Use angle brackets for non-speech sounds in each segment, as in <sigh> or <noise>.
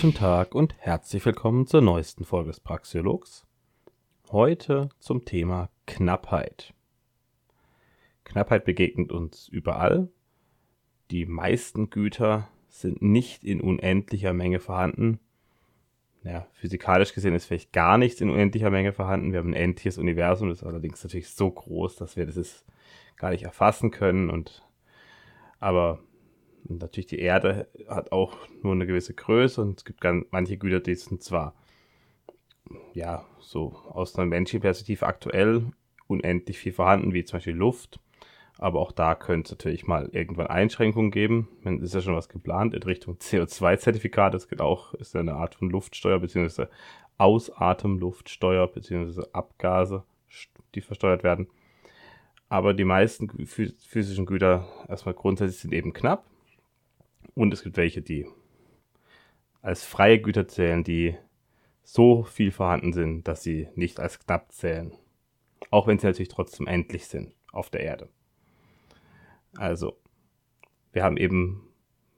Guten Tag und herzlich willkommen zur neuesten Folge des Praxiologs. Heute zum Thema Knappheit. Knappheit begegnet uns überall. Die meisten Güter sind nicht in unendlicher Menge vorhanden. Ja, physikalisch gesehen ist vielleicht gar nichts in unendlicher Menge vorhanden. Wir haben ein endliches Universum, das ist allerdings natürlich so groß, dass wir das gar nicht erfassen können. Und aber natürlich die Erde hat auch nur eine gewisse Größe und es gibt ganz, manche Güter, die sind zwar ja so aus einer menschlichen Perspektive aktuell unendlich viel vorhanden, wie zum Beispiel Luft. Aber auch da könnte es natürlich mal irgendwann Einschränkungen geben. Es ist ja schon was geplant in Richtung <laughs> CO2-Zertifikat. Das geht auch, ist eine Art von Luftsteuer, beziehungsweise Ausatemluftsteuer, beziehungsweise Abgase, die versteuert werden. Aber die meisten physischen Güter erstmal grundsätzlich sind eben knapp. Und es gibt welche, die als freie Güter zählen, die so viel vorhanden sind, dass sie nicht als knapp zählen. Auch wenn sie natürlich trotzdem endlich sind auf der Erde. Also, wir haben eben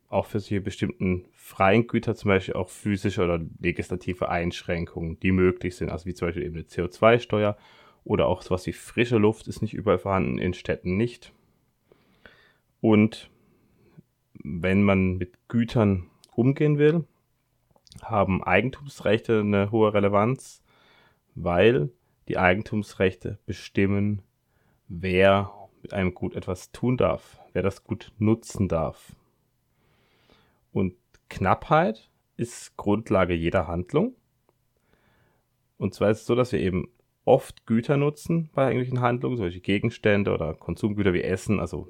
auch für solche bestimmten freien Güter zum Beispiel auch physische oder legislative Einschränkungen, die möglich sind. Also wie zum Beispiel eben eine CO2-Steuer oder auch sowas wie frische Luft ist nicht überall vorhanden, in Städten nicht. Und wenn man mit Gütern umgehen will, haben Eigentumsrechte eine hohe Relevanz, weil die Eigentumsrechte bestimmen, wer mit einem Gut etwas tun darf, wer das Gut nutzen darf. Und Knappheit ist Grundlage jeder Handlung. Und zwar ist es so, dass wir eben oft Güter nutzen bei irgendwelchen Handlungen, solche Gegenstände oder Konsumgüter wie Essen, also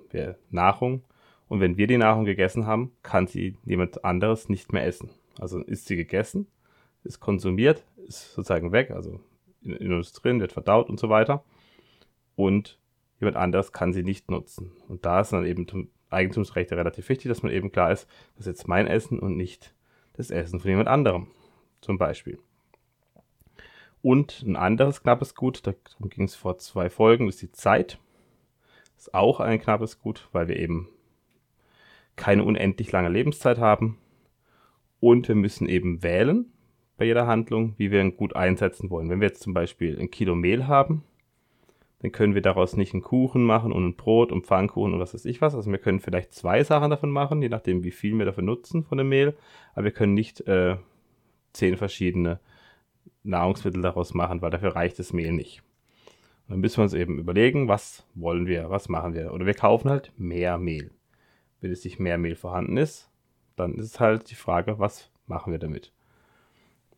Nahrung. Und wenn wir die Nahrung gegessen haben, kann sie jemand anderes nicht mehr essen. Also ist sie gegessen, ist konsumiert, ist sozusagen weg, also in, in uns drin, wird verdaut und so weiter. Und jemand anderes kann sie nicht nutzen. Und da ist dann eben Eigentumsrechte relativ wichtig, dass man eben klar ist, das ist jetzt mein Essen und nicht das Essen von jemand anderem. Zum Beispiel. Und ein anderes knappes Gut, darum ging es vor zwei Folgen, ist die Zeit. Ist auch ein knappes Gut, weil wir eben keine unendlich lange Lebenszeit haben. Und wir müssen eben wählen bei jeder Handlung, wie wir ein Gut einsetzen wollen. Wenn wir jetzt zum Beispiel ein Kilo Mehl haben, dann können wir daraus nicht einen Kuchen machen und ein Brot und Pfannkuchen und was weiß ich was. Also wir können vielleicht zwei Sachen davon machen, je nachdem, wie viel wir dafür nutzen von dem Mehl. Aber wir können nicht äh, zehn verschiedene Nahrungsmittel daraus machen, weil dafür reicht das Mehl nicht. Und dann müssen wir uns eben überlegen, was wollen wir, was machen wir. Oder wir kaufen halt mehr Mehl. Wenn es nicht mehr Mehl vorhanden ist, dann ist es halt die Frage, was machen wir damit.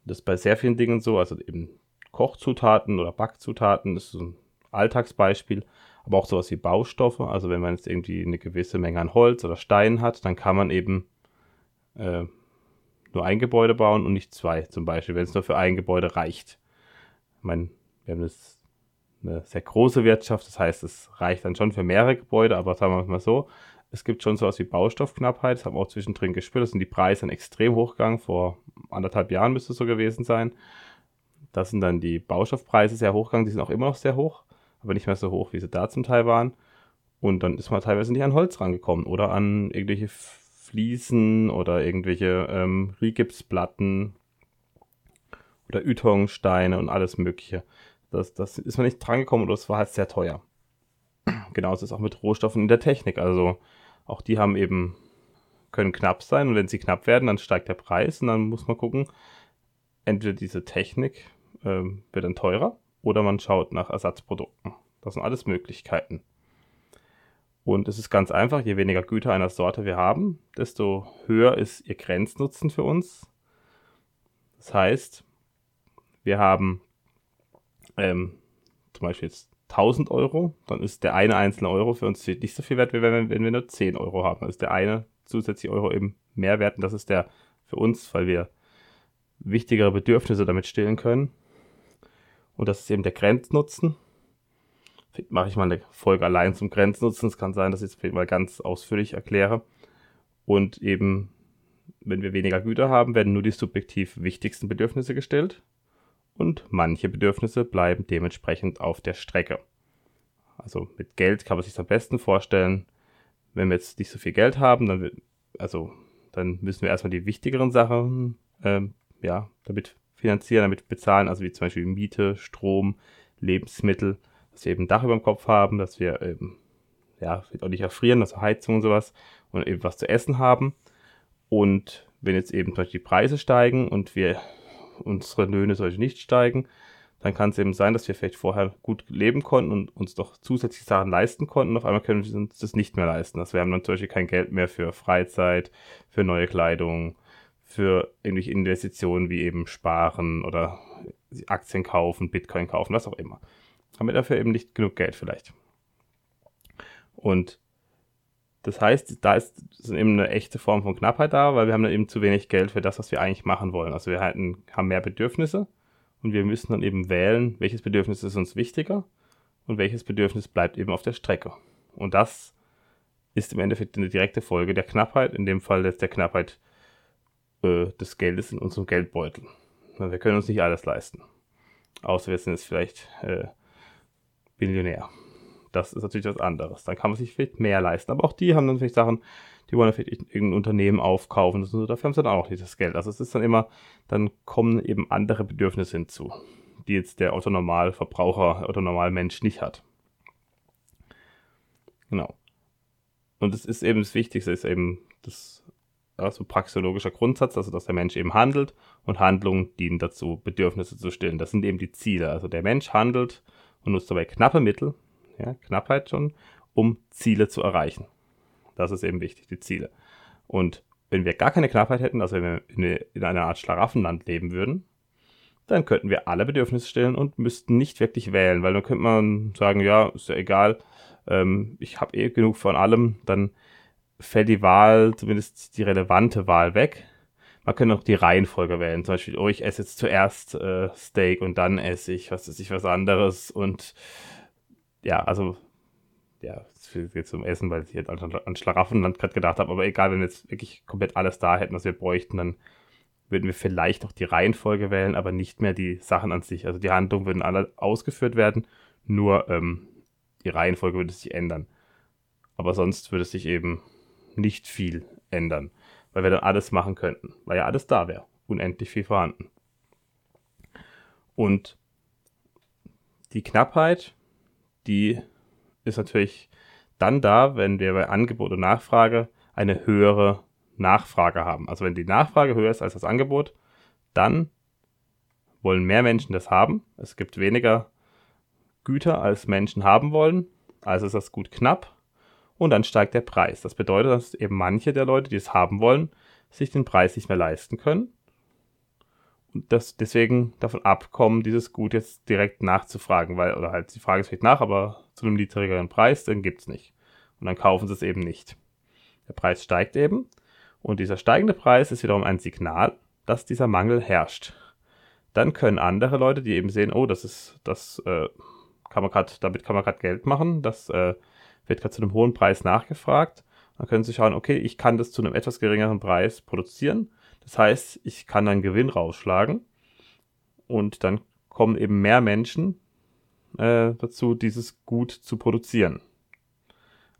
Das ist bei sehr vielen Dingen so, also eben Kochzutaten oder Backzutaten, das ist so ein Alltagsbeispiel, aber auch sowas wie Baustoffe. Also wenn man jetzt irgendwie eine gewisse Menge an Holz oder Stein hat, dann kann man eben äh, nur ein Gebäude bauen und nicht zwei, zum Beispiel, wenn es nur für ein Gebäude reicht. Ich meine, wir haben jetzt eine sehr große Wirtschaft, das heißt, es reicht dann schon für mehrere Gebäude, aber sagen wir mal so, es gibt schon sowas wie Baustoffknappheit, das haben wir auch zwischendrin gespürt, da sind die Preise dann extrem hochgegangen, vor anderthalb Jahren müsste es so gewesen sein. Da sind dann die Baustoffpreise sehr hochgegangen, die sind auch immer noch sehr hoch aber nicht mehr so hoch, wie sie da zum Teil waren. Und dann ist man teilweise nicht an Holz rangekommen oder an irgendwelche Fliesen oder irgendwelche ähm, Rigipsplatten oder Ytongsteine und alles Mögliche. Das, das ist man nicht drangekommen oder es war halt sehr teuer. Genauso ist es auch mit Rohstoffen in der Technik. Also auch die haben eben, können knapp sein und wenn sie knapp werden, dann steigt der Preis und dann muss man gucken, entweder diese Technik ähm, wird dann teurer oder man schaut nach Ersatzprodukten. Das sind alles Möglichkeiten. Und es ist ganz einfach, je weniger Güter einer Sorte wir haben, desto höher ist ihr Grenznutzen für uns. Das heißt, wir haben ähm, zum Beispiel jetzt 1000 Euro, dann ist der eine einzelne Euro für uns nicht so viel wert, wie wenn, wenn wir nur 10 Euro haben. Dann ist der eine zusätzliche Euro eben mehr wert und das ist der für uns, weil wir wichtigere Bedürfnisse damit stillen können. Und das ist eben der Grenznutzen. Vielleicht mache ich mal eine Folge allein zum Grenznutzen. Es kann sein, dass ich es mal ganz ausführlich erkläre. Und eben, wenn wir weniger Güter haben, werden nur die subjektiv wichtigsten Bedürfnisse gestellt. Und manche Bedürfnisse bleiben dementsprechend auf der Strecke. Also mit Geld kann man sich am besten vorstellen, wenn wir jetzt nicht so viel Geld haben, dann, also, dann müssen wir erstmal die wichtigeren Sachen ähm, ja, damit finanzieren, damit bezahlen, also wie zum Beispiel Miete, Strom, Lebensmittel, dass wir eben ein Dach über dem Kopf haben, dass wir eben, ja, auch nicht erfrieren, also Heizung und sowas und eben was zu essen haben. Und wenn jetzt eben zum Beispiel die Preise steigen und wir unsere Löhne sollte nicht steigen, dann kann es eben sein, dass wir vielleicht vorher gut leben konnten und uns doch zusätzliche Sachen leisten konnten. Auf einmal können wir uns das nicht mehr leisten. Also wir haben dann zum Beispiel kein Geld mehr für Freizeit, für neue Kleidung, für irgendwelche Investitionen wie eben Sparen oder Aktien kaufen, Bitcoin kaufen, was auch immer. Haben wir dafür eben nicht genug Geld vielleicht. Und das heißt, da ist, eben eine echte Form von Knappheit da, weil wir haben dann eben zu wenig Geld für das, was wir eigentlich machen wollen. Also wir halten, haben mehr Bedürfnisse und wir müssen dann eben wählen, welches Bedürfnis ist uns wichtiger und welches Bedürfnis bleibt eben auf der Strecke. Und das ist im Endeffekt eine direkte Folge der Knappheit, in dem Fall jetzt der Knappheit äh, des Geldes in unserem Geldbeutel. Wir können uns nicht alles leisten. Außer wir sind jetzt vielleicht äh, Billionär. Das ist natürlich was anderes. Dann kann man sich vielleicht mehr leisten. Aber auch die haben dann vielleicht Sachen, die wollen vielleicht irgendein Unternehmen aufkaufen. So, dafür haben sie dann auch nicht das Geld. Also es ist dann immer, dann kommen eben andere Bedürfnisse hinzu, die jetzt der Autonormalverbraucher oder Normalmensch nicht hat. Genau. Und es ist eben das Wichtigste, ist eben das also praxeologischer Grundsatz, also dass der Mensch eben handelt und Handlungen dienen dazu, Bedürfnisse zu stillen. Das sind eben die Ziele. Also der Mensch handelt und nutzt dabei knappe Mittel, ja, Knappheit schon, um Ziele zu erreichen. Das ist eben wichtig, die Ziele. Und wenn wir gar keine Knappheit hätten, also wenn wir in einer Art Schlaraffenland leben würden, dann könnten wir alle Bedürfnisse stellen und müssten nicht wirklich wählen, weil dann könnte man sagen, ja, ist ja egal, ähm, ich habe eh genug von allem, dann fällt die Wahl, zumindest die relevante Wahl weg. Man könnte auch die Reihenfolge wählen, zum Beispiel, oh, ich esse jetzt zuerst äh, Steak und dann esse ich, was weiß ich, was anderes und ja, also ja, jetzt zum Essen, weil ich jetzt an Schlaraffenland gerade gedacht habe, aber egal, wenn wir jetzt wirklich komplett alles da hätten, was wir bräuchten, dann würden wir vielleicht auch die Reihenfolge wählen, aber nicht mehr die Sachen an sich. Also die Handlungen würden alle ausgeführt werden, nur ähm, die Reihenfolge würde sich ändern. Aber sonst würde sich eben nicht viel ändern, weil wir dann alles machen könnten, weil ja alles da wäre, unendlich viel vorhanden. Und die Knappheit, die ist natürlich dann da, wenn wir bei Angebot und Nachfrage eine höhere Nachfrage haben. Also wenn die Nachfrage höher ist als das Angebot, dann wollen mehr Menschen das haben. Es gibt weniger Güter, als Menschen haben wollen. Also ist das Gut knapp und dann steigt der Preis. Das bedeutet, dass eben manche der Leute, die es haben wollen, sich den Preis nicht mehr leisten können und das deswegen davon abkommen, dieses Gut jetzt direkt nachzufragen, weil, oder halt, sie fragen es vielleicht nach, aber zu einem niedrigeren Preis, den gibt es nicht. Und dann kaufen sie es eben nicht. Der Preis steigt eben und dieser steigende Preis ist wiederum ein Signal, dass dieser Mangel herrscht. Dann können andere Leute, die eben sehen, oh, das ist, das äh, kann man grad, damit kann man gerade Geld machen, das äh, wird gerade zu einem hohen Preis nachgefragt. Dann können sie schauen, okay, ich kann das zu einem etwas geringeren Preis produzieren das heißt, ich kann dann Gewinn rausschlagen und dann kommen eben mehr Menschen äh, dazu, dieses Gut zu produzieren.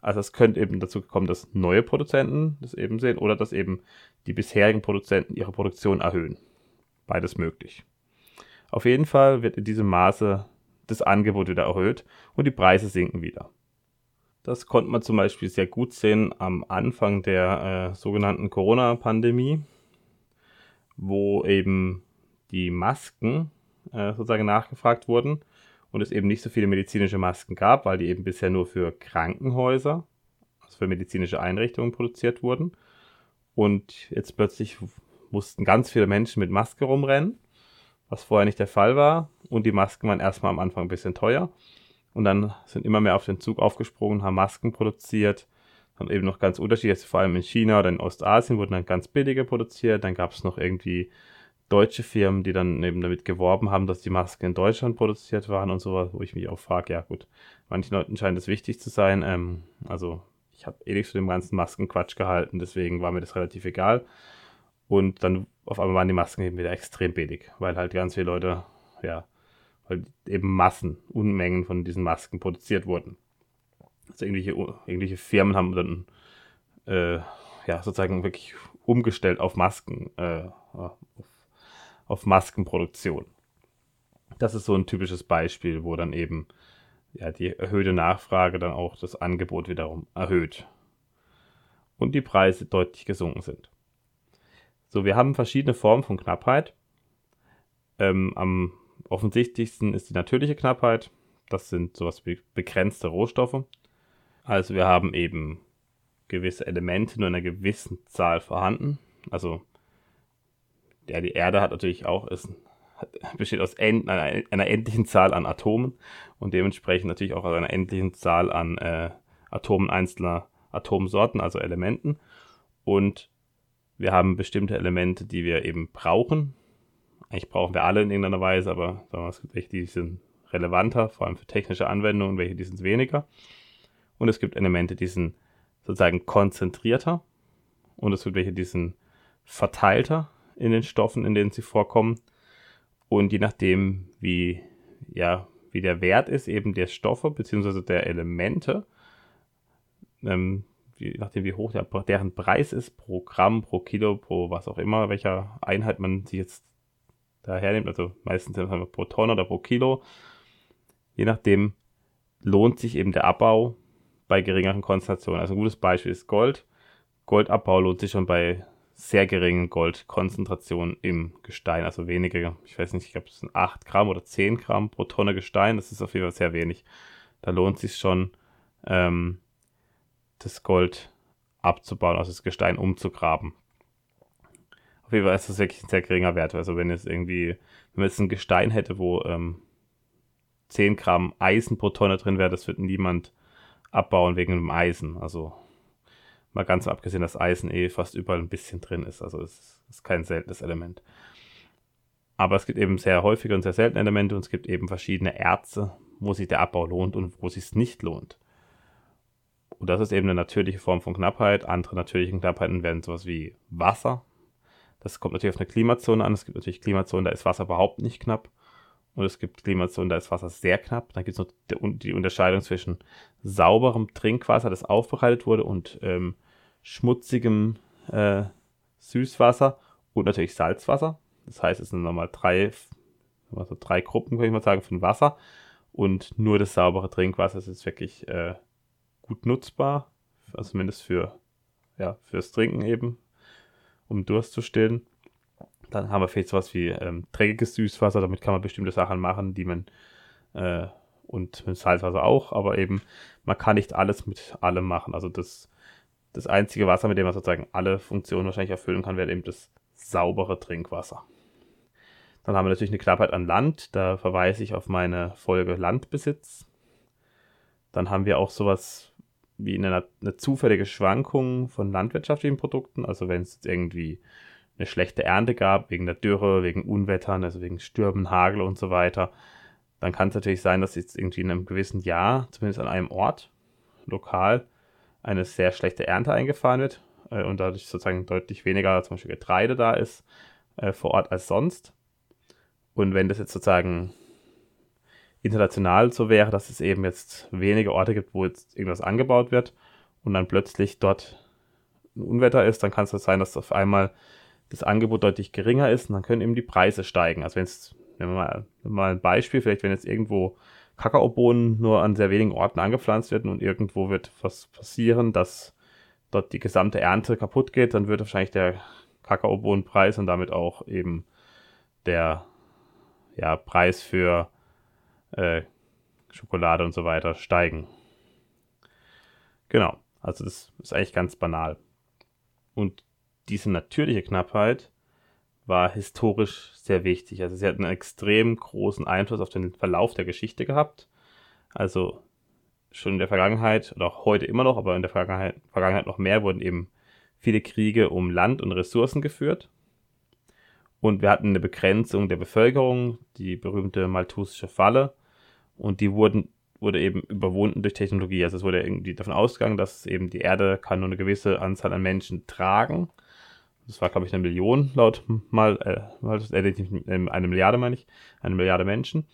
Also es könnte eben dazu kommen, dass neue Produzenten das eben sehen oder dass eben die bisherigen Produzenten ihre Produktion erhöhen. Beides möglich. Auf jeden Fall wird in diesem Maße das Angebot wieder erhöht und die Preise sinken wieder. Das konnte man zum Beispiel sehr gut sehen am Anfang der äh, sogenannten Corona-Pandemie wo eben die Masken äh, sozusagen nachgefragt wurden und es eben nicht so viele medizinische Masken gab, weil die eben bisher nur für Krankenhäuser, also für medizinische Einrichtungen produziert wurden. Und jetzt plötzlich mussten ganz viele Menschen mit Maske rumrennen, was vorher nicht der Fall war. Und die Masken waren erstmal am Anfang ein bisschen teuer. Und dann sind immer mehr auf den Zug aufgesprungen, haben Masken produziert haben eben noch ganz unterschiedlich, vor allem in China oder in Ostasien wurden dann ganz billige produziert. Dann gab es noch irgendwie deutsche Firmen, die dann eben damit geworben haben, dass die Masken in Deutschland produziert waren und sowas, wo ich mich auch frage, ja gut, manchen Leuten scheint es wichtig zu sein. Ähm, also ich habe eh nichts zu dem ganzen Maskenquatsch gehalten, deswegen war mir das relativ egal. Und dann auf einmal waren die Masken eben wieder extrem billig, weil halt ganz viele Leute, ja, weil eben Massen, Unmengen von diesen Masken produziert wurden. Also irgendwelche, irgendwelche Firmen haben dann äh, ja sozusagen wirklich umgestellt auf Masken, äh, auf auf Maskenproduktion. Das ist so ein typisches Beispiel, wo dann eben ja, die erhöhte Nachfrage dann auch das Angebot wiederum erhöht und die Preise deutlich gesunken sind. So, wir haben verschiedene Formen von Knappheit. Ähm, am offensichtlichsten ist die natürliche Knappheit. Das sind sowas wie begrenzte Rohstoffe. Also wir haben eben gewisse Elemente nur in einer gewissen Zahl vorhanden. Also ja, die Erde hat natürlich auch ist, hat, besteht aus en, einer, einer, endlichen Zahl an Atomen und dementsprechend natürlich auch aus einer endlichen Zahl an äh, Atomen einzelner Atomsorten, also Elementen. Und wir haben bestimmte Elemente, die wir eben brauchen. Eigentlich brauchen wir alle in irgendeiner Weise, aber sagen wir, es gibt welche, die sind relevanter, vor allem für technische Anwendungen, welche die sind weniger. Und es gibt Elemente, die sind sozusagen konzentrierter und es gibt welche, die sind verteilter in den Stoffen, in denen sie vorkommen. Und je nachdem, wie, ja, wie der Wert ist, eben der Stoffe bzw. der Elemente, ähm, je nachdem, wie hoch der, deren Preis ist, pro Gramm, pro Kilo, pro was auch immer, welcher Einheit man sich jetzt da hernimmt, also meistens pro Tonne oder pro Kilo, je nachdem lohnt sich eben der Abbau bei geringeren Konzentrationen. Also ein gutes Beispiel ist Gold. Goldabbau lohnt sich schon bei sehr geringen Goldkonzentrationen im Gestein, also wenige, ich weiß nicht, ich glaube, es sind 8 Gramm oder 10 Gramm pro Tonne Gestein, das ist auf jeden Fall sehr wenig. Da lohnt sich schon, ähm, das Gold abzubauen, also das Gestein umzugraben. Auf jeden Fall ist das wirklich ein sehr geringer Wert. Also wenn es irgendwie, wenn man jetzt ein Gestein hätte, wo ähm, 10 Gramm Eisen pro Tonne drin wäre, das wird niemand abbauen wegen dem Eisen. Also mal ganz abgesehen, dass Eisen eh fast überall ein bisschen drin ist. Also es ist kein seltenes Element. Aber es gibt eben sehr häufige und sehr seltene Elemente und es gibt eben verschiedene Erze, wo sich der Abbau lohnt und wo sich es nicht lohnt. Und das ist eben eine natürliche Form von Knappheit. Andere natürliche Knappheiten werden sowas wie Wasser. Das kommt natürlich auf eine Klimazone an. Es gibt natürlich Klimazonen, da ist Wasser überhaupt nicht knapp. Und es gibt Klimazonen, da ist Wasser sehr knapp. Dann gibt es noch die Unterscheidung zwischen sauberem Trinkwasser, das aufbereitet wurde, und ähm, schmutzigem äh, Süßwasser und natürlich Salzwasser. Das heißt, es sind nochmal drei, also drei Gruppen, kann ich mal sagen, von Wasser. Und nur das saubere Trinkwasser ist wirklich äh, gut nutzbar. Also zumindest für, ja, fürs Trinken eben, um Durst zu stillen. Dann haben wir vielleicht sowas wie ähm, dreckiges Süßwasser, damit kann man bestimmte Sachen machen, die man äh, und mit Salzwasser auch, aber eben man kann nicht alles mit allem machen. Also das, das einzige Wasser, mit dem man sozusagen alle Funktionen wahrscheinlich erfüllen kann, wäre eben das saubere Trinkwasser. Dann haben wir natürlich eine Knappheit an Land, da verweise ich auf meine Folge Landbesitz. Dann haben wir auch sowas wie eine, eine zufällige Schwankung von landwirtschaftlichen Produkten, also wenn es irgendwie eine schlechte Ernte gab, wegen der Dürre, wegen Unwettern, also wegen Stürmen, Hagel und so weiter, dann kann es natürlich sein, dass jetzt irgendwie in einem gewissen Jahr, zumindest an einem Ort, lokal, eine sehr schlechte Ernte eingefahren wird äh, und dadurch sozusagen deutlich weniger zum Beispiel Getreide da ist äh, vor Ort als sonst. Und wenn das jetzt sozusagen international so wäre, dass es eben jetzt wenige Orte gibt, wo jetzt irgendwas angebaut wird und dann plötzlich dort ein Unwetter ist, dann kann es sein, dass auf einmal das Angebot deutlich geringer ist und dann können eben die Preise steigen. Also wenn es, nehmen wir mal, mal ein Beispiel, vielleicht wenn jetzt irgendwo Kakaobohnen nur an sehr wenigen Orten angepflanzt werden und irgendwo wird was passieren, dass dort die gesamte Ernte kaputt geht, dann wird wahrscheinlich der Kakaobohnenpreis und damit auch eben der ja, Preis für äh, Schokolade und so weiter steigen. Genau, also das ist eigentlich ganz banal. Und diese natürliche Knappheit war historisch sehr wichtig. Also sie hat einen extrem großen Einfluss auf den Verlauf der Geschichte gehabt. Also schon in der Vergangenheit oder auch heute immer noch, aber in der Vergangenheit, Vergangenheit noch mehr wurden eben viele Kriege um Land und Ressourcen geführt. Und wir hatten eine Begrenzung der Bevölkerung, die berühmte Malthusische Falle. Und die wurden, wurde eben überwunden durch Technologie. Also es wurde irgendwie davon ausgegangen, dass eben die Erde kann nur eine gewisse Anzahl an Menschen tragen das war, glaube ich, eine Million laut mal, äh, äh, eine Milliarde meine ich, eine Milliarde Menschen.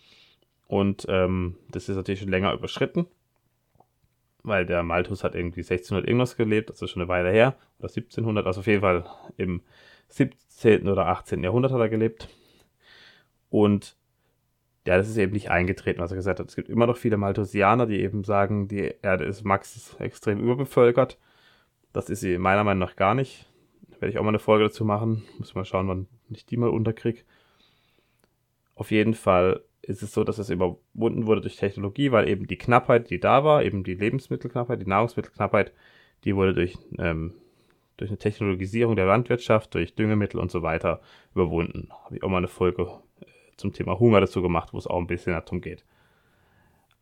Und ähm, das ist natürlich schon länger überschritten, weil der Malthus hat irgendwie 1600 irgendwas gelebt, ist schon eine Weile her, oder 1700, also auf jeden Fall im 17. oder 18. Jahrhundert hat er gelebt. Und ja, das ist eben nicht eingetreten, was er gesagt hat. Es gibt immer noch viele Malthusianer, die eben sagen, die Erde ist max extrem überbevölkert. Das ist sie meiner Meinung nach gar nicht. Werde ich auch mal eine Folge dazu machen. Muss mal schauen, wann ich die mal unterkriege. Auf jeden Fall ist es so, dass es überwunden wurde durch Technologie, weil eben die Knappheit, die da war, eben die Lebensmittelknappheit, die Nahrungsmittelknappheit, die wurde durch, ähm, durch eine Technologisierung der Landwirtschaft, durch Düngemittel und so weiter überwunden. Habe ich auch mal eine Folge äh, zum Thema Hunger dazu gemacht, wo es auch ein bisschen darum geht.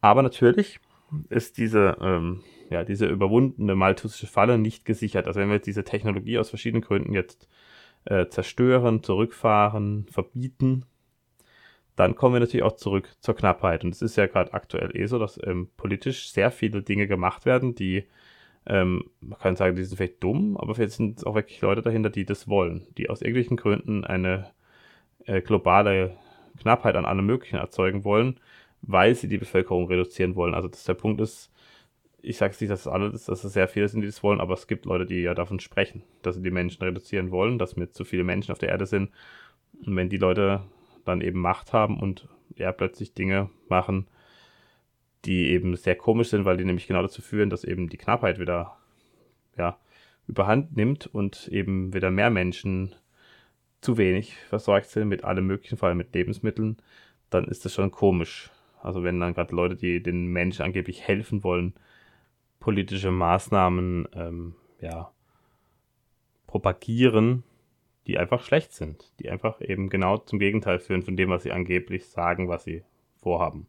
Aber natürlich ist diese, ähm, ja, diese überwundene malthusische Falle nicht gesichert. Also wenn wir jetzt diese Technologie aus verschiedenen Gründen jetzt äh, zerstören, zurückfahren, verbieten, dann kommen wir natürlich auch zurück zur Knappheit. Und es ist ja gerade aktuell eh so, dass ähm, politisch sehr viele Dinge gemacht werden, die, ähm, man kann sagen, die sind vielleicht dumm, aber vielleicht sind auch wirklich Leute dahinter, die das wollen, die aus irgendwelchen Gründen eine äh, globale Knappheit an allem Möglichen erzeugen wollen, weil sie die Bevölkerung reduzieren wollen. Also das, der Punkt ist, ich sage nicht, dass es alle, dass es sehr viele sind, die das wollen, aber es gibt Leute, die ja davon sprechen, dass sie die Menschen reduzieren wollen, dass wir zu viele Menschen auf der Erde sind. Und wenn die Leute dann eben Macht haben und ja plötzlich Dinge machen, die eben sehr komisch sind, weil die nämlich genau dazu führen, dass eben die Knappheit wieder ja, überhand nimmt und eben wieder mehr Menschen zu wenig versorgt sind mit allem möglichen, vor allem mit Lebensmitteln, dann ist das schon komisch. Also wenn dann gerade Leute, die den Menschen angeblich helfen wollen, politische Maßnahmen ähm, ja, propagieren, die einfach schlecht sind, die einfach eben genau zum Gegenteil führen von dem, was sie angeblich sagen, was sie vorhaben.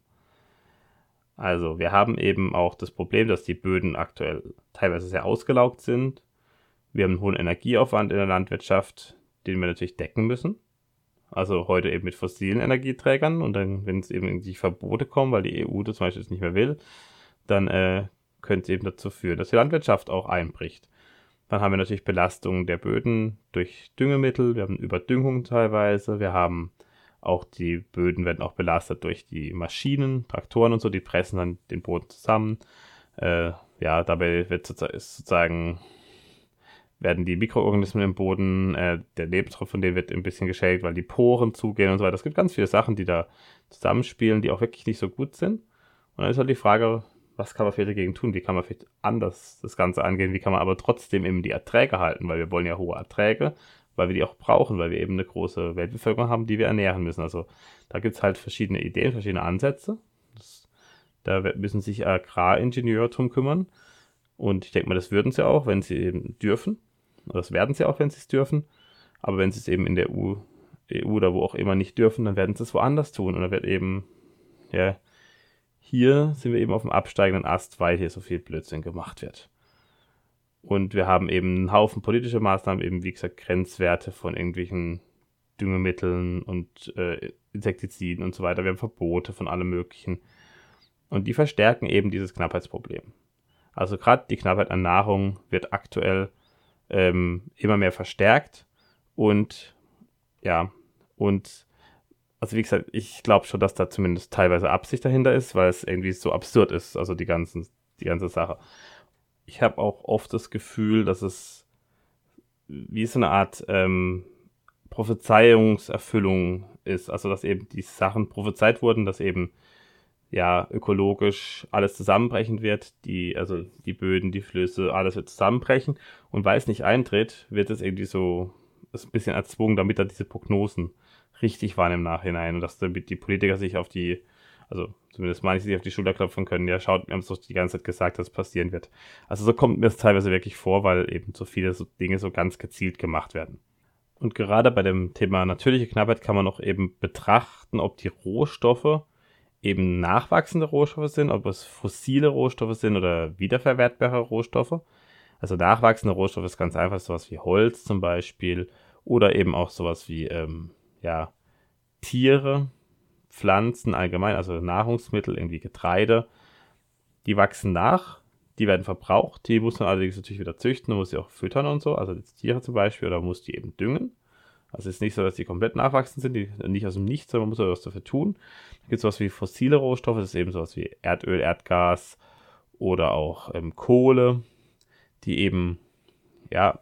Also wir haben eben auch das Problem, dass die Böden aktuell teilweise sehr ausgelaugt sind. Wir haben einen hohen Energieaufwand in der Landwirtschaft, den wir natürlich decken müssen. Also heute eben mit fossilen Energieträgern und dann, wenn es eben irgendwie Verbote kommen, weil die EU das zum Beispiel nicht mehr will, dann äh, könnte es eben dazu führen, dass die Landwirtschaft auch einbricht. Dann haben wir natürlich Belastungen der Böden durch Düngemittel, wir haben Überdüngung teilweise, wir haben auch die Böden werden auch belastet durch die Maschinen, Traktoren und so, die pressen dann den Boden zusammen. Äh, ja, dabei wird sozusagen werden die Mikroorganismen im Boden, äh, der Lebensraum von denen wird ein bisschen geschädigt, weil die Poren zugehen und so weiter. Es gibt ganz viele Sachen, die da zusammenspielen, die auch wirklich nicht so gut sind. Und dann ist halt die Frage, was kann man vielleicht dagegen tun? Wie kann man vielleicht anders das Ganze angehen? Wie kann man aber trotzdem eben die Erträge halten? Weil wir wollen ja hohe Erträge, weil wir die auch brauchen, weil wir eben eine große Weltbevölkerung haben, die wir ernähren müssen. Also da gibt es halt verschiedene Ideen, verschiedene Ansätze. Das, da müssen sich Agraringenieure drum kümmern. Und ich denke mal, das würden sie auch, wenn sie eben dürfen. Das werden sie auch, wenn sie es dürfen. Aber wenn sie es eben in der EU, EU oder wo auch immer nicht dürfen, dann werden sie es woanders tun. Und da wird eben, ja, hier sind wir eben auf dem absteigenden Ast, weil hier so viel Blödsinn gemacht wird. Und wir haben eben einen Haufen politischer Maßnahmen, eben wie gesagt Grenzwerte von irgendwelchen Düngemitteln und äh, Insektiziden und so weiter. Wir haben Verbote von allem Möglichen. Und die verstärken eben dieses Knappheitsproblem. Also gerade die Knappheit an Nahrung wird aktuell ähm, immer mehr verstärkt und ja, und also wie gesagt, ich glaube schon, dass da zumindest teilweise Absicht dahinter ist, weil es irgendwie so absurd ist, also die, ganzen, die ganze Sache. Ich habe auch oft das Gefühl, dass es wie so eine Art ähm, Prophezeiungserfüllung ist, also dass eben die Sachen prophezeit wurden, dass eben ja ökologisch alles zusammenbrechen wird, die also die Böden, die Flüsse, alles wird zusammenbrechen und weil es nicht eintritt, wird es irgendwie so ist ein bisschen erzwungen, damit da diese Prognosen richtig waren im Nachhinein und dass damit die Politiker sich auf die, also zumindest meine ich, sich auf die Schulter klopfen können. Ja, schaut, wir haben es doch die ganze Zeit gesagt, dass es passieren wird. Also so kommt mir es teilweise wirklich vor, weil eben so viele so Dinge so ganz gezielt gemacht werden. Und gerade bei dem Thema natürliche Knappheit kann man auch eben betrachten, ob die Rohstoffe eben nachwachsende Rohstoffe sind, ob es fossile Rohstoffe sind oder wiederverwertbare Rohstoffe. Also nachwachsende Rohstoffe ist ganz einfach sowas wie Holz zum Beispiel oder eben auch sowas wie ähm, ja, Tiere, Pflanzen allgemein, also Nahrungsmittel, irgendwie Getreide, die wachsen nach, die werden verbraucht, die muss man allerdings natürlich wieder züchten, muss sie auch füttern und so, also Tiere zum Beispiel, oder muss die eben düngen. Also es ist nicht so, dass die komplett nachwachsen sind, die nicht aus dem Nichts, sondern man muss was dafür tun. Da gibt es sowas wie fossile Rohstoffe, das ist eben sowas wie Erdöl, Erdgas oder auch ähm, Kohle, die eben ja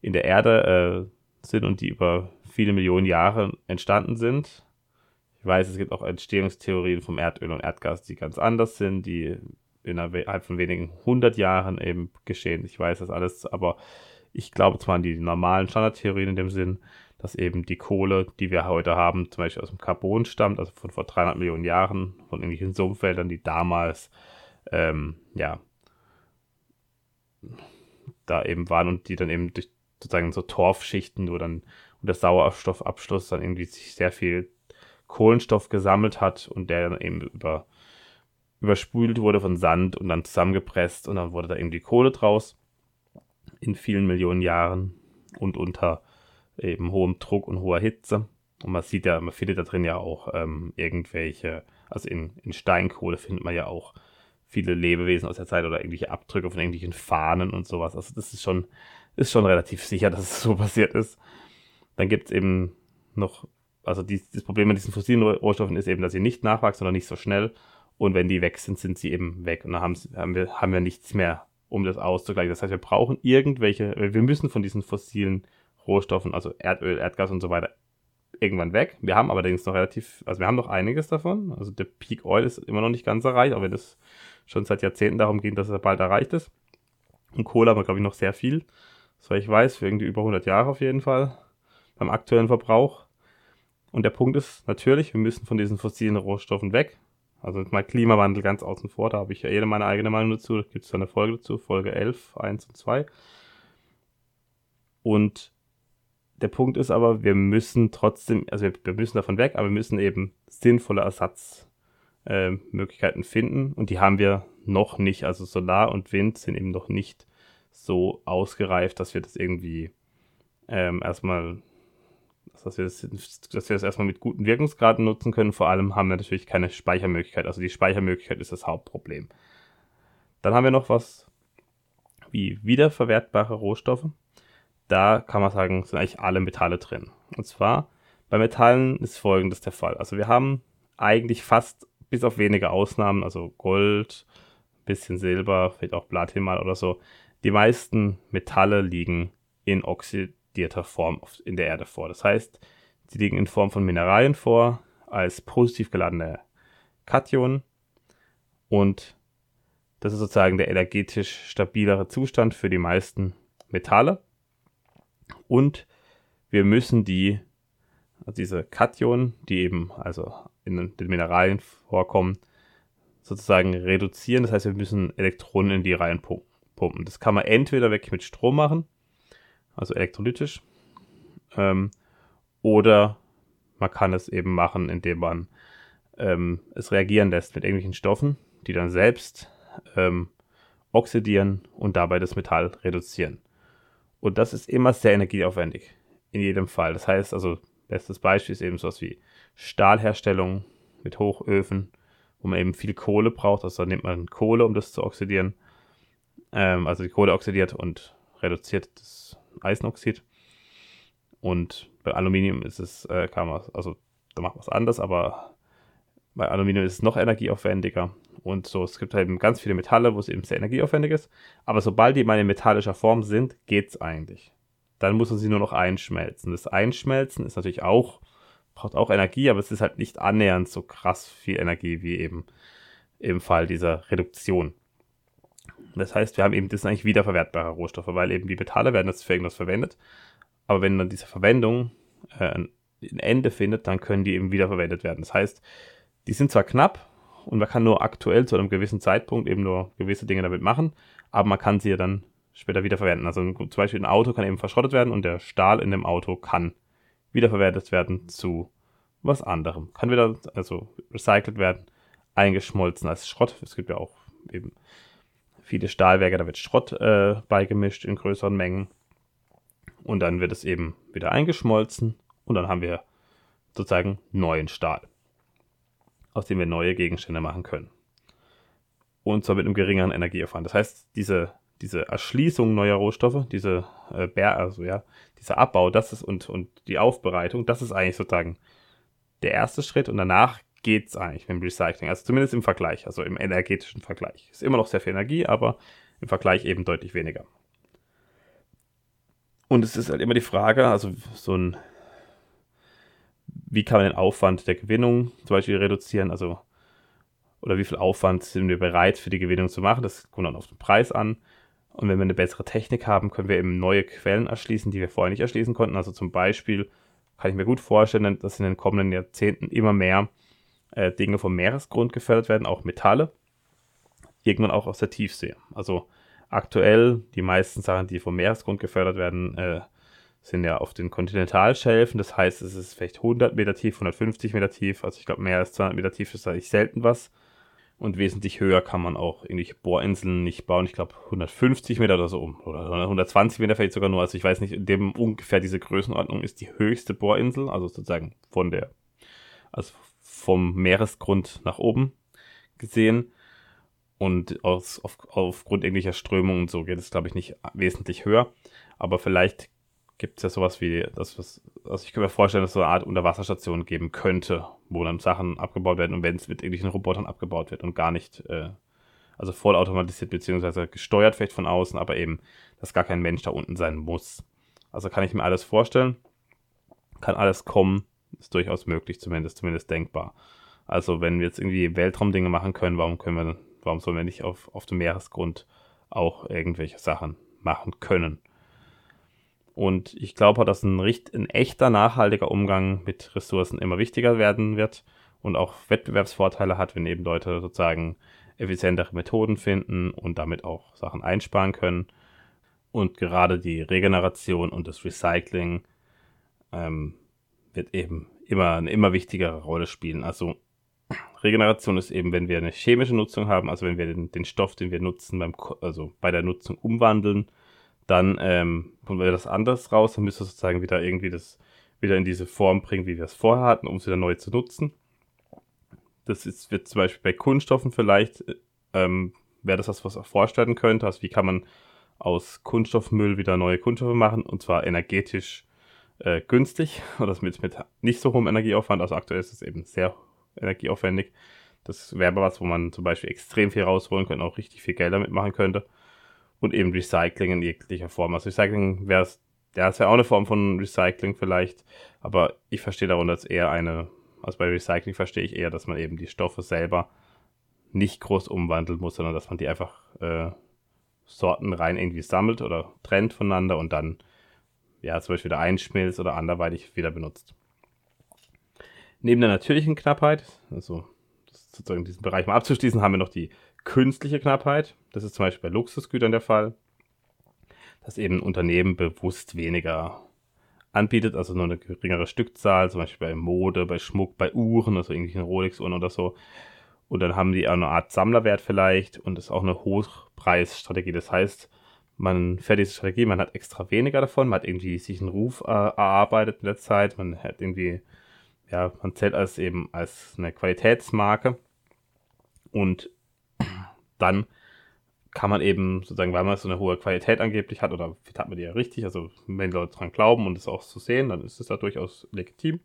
in der Erde äh, sind und die über viele Millionen Jahre entstanden sind. Ich weiß, es gibt auch Entstehungstheorien vom Erdöl und Erdgas, die ganz anders sind, die innerhalb von wenigen hundert Jahren eben geschehen. Ich weiß das alles, aber ich glaube zwar an die normalen Standardtheorien in dem Sinn, dass eben die Kohle, die wir heute haben, zum Beispiel aus dem Carbon stammt, also von vor 300 Millionen Jahren, von irgendwelchen Sumpfwäldern, die damals, ähm, ja, da eben waren und die dann eben durch sozusagen so Torfschichten, wo dann unter Sauerstoffabschluss dann irgendwie sich sehr viel Kohlenstoff gesammelt hat und der dann eben über, überspült wurde von Sand und dann zusammengepresst und dann wurde da irgendwie Kohle draus in vielen Millionen Jahren und unter eben hohem Druck und hoher Hitze. Und man sieht ja, man findet da drin ja auch ähm, irgendwelche, also in, in Steinkohle findet man ja auch viele Lebewesen aus der Zeit oder irgendwelche Abdrücke von irgendwelchen Fahnen und sowas. Also das ist schon, ist schon relativ sicher, <laughs> dass es so passiert ist. Dann gibt es eben noch, also die, das Problem mit diesen fossilen Rohstoffen ist eben, dass sie nicht nachwachsen oder nicht so schnell. Und wenn die weg sind, sind sie eben weg. Und dann haben, wir, haben wir nichts mehr, um das auszugleichen. Das heißt, wir brauchen irgendwelche, wir müssen von diesen fossilen Rohstoffen, also Erdöl, Erdgas und so weiter, irgendwann weg. Wir haben allerdings noch relativ, also wir haben noch einiges davon. Also der Peak Oil ist immer noch nicht ganz erreicht, auch wenn es schon seit Jahrzehnten darum geht, dass er bald erreicht ist. Und Kohle haben wir, glaube ich, noch sehr viel. Soweit ich weiß, für irgendwie über 100 Jahre auf jeden Fall beim aktuellen Verbrauch. Und der Punkt ist natürlich, wir müssen von diesen fossilen Rohstoffen weg. Also mal Klimawandel ganz außen vor, da habe ich ja jede meine eigene Meinung dazu. Da gibt es eine Folge dazu, Folge 11, 1 und 2. Und der Punkt ist aber, wir müssen trotzdem, also wir, wir müssen davon weg, aber wir müssen eben sinnvolle Ersatzmöglichkeiten äh, finden und die haben wir noch nicht. Also Solar und Wind sind eben noch nicht so ausgereift, dass wir das irgendwie ähm, erstmal, dass wir das, dass wir das erstmal mit guten Wirkungsgraden nutzen können. Vor allem haben wir natürlich keine Speichermöglichkeit. Also die Speichermöglichkeit ist das Hauptproblem. Dann haben wir noch was wie wiederverwertbare Rohstoffe. Da kann man sagen, sind eigentlich alle Metalle drin. Und zwar bei Metallen ist folgendes der Fall. Also wir haben eigentlich fast, bis auf wenige Ausnahmen, also Gold, bisschen Silber, vielleicht auch Platin mal oder so, die meisten Metalle liegen in oxidierter Form in der Erde vor. Das heißt, sie liegen in Form von Mineralien vor, als positiv geladene Kationen und das ist sozusagen der energetisch stabilere Zustand für die meisten Metalle. Und wir müssen die, also diese Kationen, die eben also in den Mineralien vorkommen, sozusagen reduzieren. Das heißt, wir müssen Elektronen in die Reihen pumpen. Das kann man entweder wirklich mit Strom machen, also elektrolytisch, ähm, oder man kann es eben machen, indem man ähm, es reagieren lässt mit irgendwelchen Stoffen, die dann selbst ähm, oxidieren und dabei das Metall reduzieren. Und das ist immer sehr energieaufwendig, in jedem Fall. Das heißt also, bestes Beispiel ist eben sowas wie Stahlherstellung mit Hochöfen, wo man eben viel Kohle braucht. Also da nimmt man Kohle, um das zu oxidieren. Ähm, also die Kohle oxidiert und reduziert das Eisenoxid. Und bei Aluminium ist es, äh, kann man, also da macht man es anders, aber bei Aluminium ist es noch energieaufwendiger. Und so, es gibt halt eben ganz viele Metalle, wo es eben sehr energieaufwendig ist. Aber sobald die mal in metallischer Form sind, geht es eigentlich. Dann muss man sie nur noch einschmelzen. Das Einschmelzen ist natürlich auch, braucht auch Energie, aber es ist halt nicht annähernd so krass viel Energie wie eben im Fall dieser Reduktion. Das heißt, wir haben eben, das sind eigentlich wiederverwertbare Rohstoffe, weil eben die Metalle werden jetzt für irgendwas verwendet. Aber wenn dann diese Verwendung äh, ein Ende findet, dann können die eben wiederverwendet werden. Das heißt, die sind zwar knapp und man kann nur aktuell zu einem gewissen Zeitpunkt eben nur gewisse Dinge damit machen, aber man kann sie ja dann später wiederverwenden. Also zum Beispiel ein Auto kann eben verschrottet werden und der Stahl in dem Auto kann wiederverwertet werden zu was anderem. Kann wieder also recycelt werden, eingeschmolzen als Schrott. Es gibt ja auch eben viele Stahlwerke, da wird Schrott äh, beigemischt in größeren Mengen. Und dann wird es eben wieder eingeschmolzen und dann haben wir sozusagen neuen Stahl, aus dem wir neue Gegenstände machen können. Und zwar mit einem geringeren Energieaufwand. Das heißt, diese, diese Erschließung neuer Rohstoffe, diese äh, Bär, also ja, dieser Abbau, das ist und, und die Aufbereitung, das ist eigentlich sozusagen der erste Schritt und danach geht es eigentlich mit dem Recycling. Also zumindest im Vergleich, also im energetischen Vergleich. Ist immer noch sehr viel Energie, aber im Vergleich eben deutlich weniger. Und es ist halt immer die Frage, also so ein, wie kann man den Aufwand der Gewinnung zum Beispiel reduzieren, also oder wie viel Aufwand sind wir bereit für die Gewinnung zu machen, das kommt dann auf den Preis an. Und wenn wir eine bessere Technik haben, können wir eben neue Quellen erschließen, die wir vorher nicht erschließen konnten. Also zum Beispiel kann ich mir gut vorstellen, dass in den kommenden Jahrzehnten immer mehr äh, Dinge vom Meeresgrund gefördert werden, auch Metalle, irgendwann auch aus der Tiefsee. Also aktuell die meisten Sachen, die vom Meeresgrund gefördert werden, äh, sind ja auf den Kontinentalschelfen. Das heißt, es ist vielleicht 100 Meter tief, 150 Meter tief. Also ich glaube, mehr als 200 Meter tief ist eigentlich selten was. Und wesentlich höher kann man auch irgendwelche Bohrinseln nicht bauen. Ich glaube 150 Meter oder so um. Oder 120 Meter vielleicht sogar nur. Also ich weiß nicht, in dem ungefähr diese Größenordnung ist die höchste Bohrinsel. Also sozusagen von der, also vom Meeresgrund nach oben gesehen. Und aus, auf, aufgrund irgendwelcher Strömungen und so geht es, glaube ich, nicht wesentlich höher. Aber vielleicht gibt es ja sowas wie, das, was, also ich kann mir vorstellen, dass es so eine Art Unterwasserstation geben könnte, wo dann Sachen abgebaut werden und wenn es mit irgendwelchen Robotern abgebaut wird und gar nicht, äh, also vollautomatisiert beziehungsweise gesteuert vielleicht von außen, aber eben, dass gar kein Mensch da unten sein muss. Also kann ich mir alles vorstellen, kann alles kommen, ist durchaus möglich, zumindest, zumindest denkbar. Also wenn wir jetzt irgendwie Weltraumdinge machen können, warum können wir, warum sollen wir nicht auf, auf dem Meeresgrund auch irgendwelche Sachen machen können? Und ich glaube, dass ein, ein echter nachhaltiger Umgang mit Ressourcen immer wichtiger werden wird und auch Wettbewerbsvorteile hat, wenn eben Leute sozusagen effizientere Methoden finden und damit auch Sachen einsparen können. Und gerade die Regeneration und das Recycling ähm, wird eben immer eine immer wichtigere Rolle spielen. Also Regeneration ist eben, wenn wir eine chemische Nutzung haben, also wenn wir den, den Stoff, den wir nutzen, beim, also bei der Nutzung umwandeln dann ähm, holen wir das anders raus, dann müssen wir sozusagen wieder irgendwie das wieder in diese Form bringen, wie wir es vorher hatten, um es wieder neu zu nutzen. Das ist, wird zum Beispiel bei Kunststoffen vielleicht, ähm, wäre das was, was auch vorstellen könnte. Also wie kann man aus Kunststoffmüll wieder neue Kunststoffe machen und zwar energetisch äh, günstig <laughs> oder mit, mit nicht so hohem Energieaufwand. Also aktuell ist es eben sehr energieaufwendig. Das wäre was, wo man zum Beispiel extrem viel rausholen könnte, auch richtig viel Geld damit machen könnte und eben Recycling in jeglicher Form. Also Recycling wäre es, ja, es wäre auch eine Form von Recycling vielleicht, aber ich verstehe darunter jetzt eher eine, also bei Recycling verstehe ich eher, dass man eben die Stoffe selber nicht groß umwandeln muss, sondern dass man die einfach äh, Sorten rein irgendwie sammelt oder trennt voneinander und dann ja zum Beispiel wieder einschmilzt oder anderweitig wieder benutzt. Neben der natürlichen Knappheit, also sozusagen diesen Bereich mal abzuschließen, haben wir noch die künstliche Knappheit. Das ist zum Beispiel bei Luxusgütern der Fall, dass eben ein Unternehmen bewusst weniger anbietet, also nur eine geringere Stückzahl, zum Beispiel bei Mode, bei Schmuck, bei Uhren, also irgendwelchen Rolex-Uhren oder so. Und dann haben die auch eine Art Sammlerwert vielleicht und ist auch eine Hochpreisstrategie. Das heißt, man fährt diese Strategie, man hat extra weniger davon, man hat irgendwie sich einen Ruf äh, erarbeitet in der Zeit, man hat irgendwie, ja, man zählt als eben als eine Qualitätsmarke und dann kann man eben sozusagen, weil man so eine hohe Qualität angeblich hat, oder hat man die ja richtig, also wenn Leute dran glauben und es auch zu sehen, dann ist es da durchaus legitim.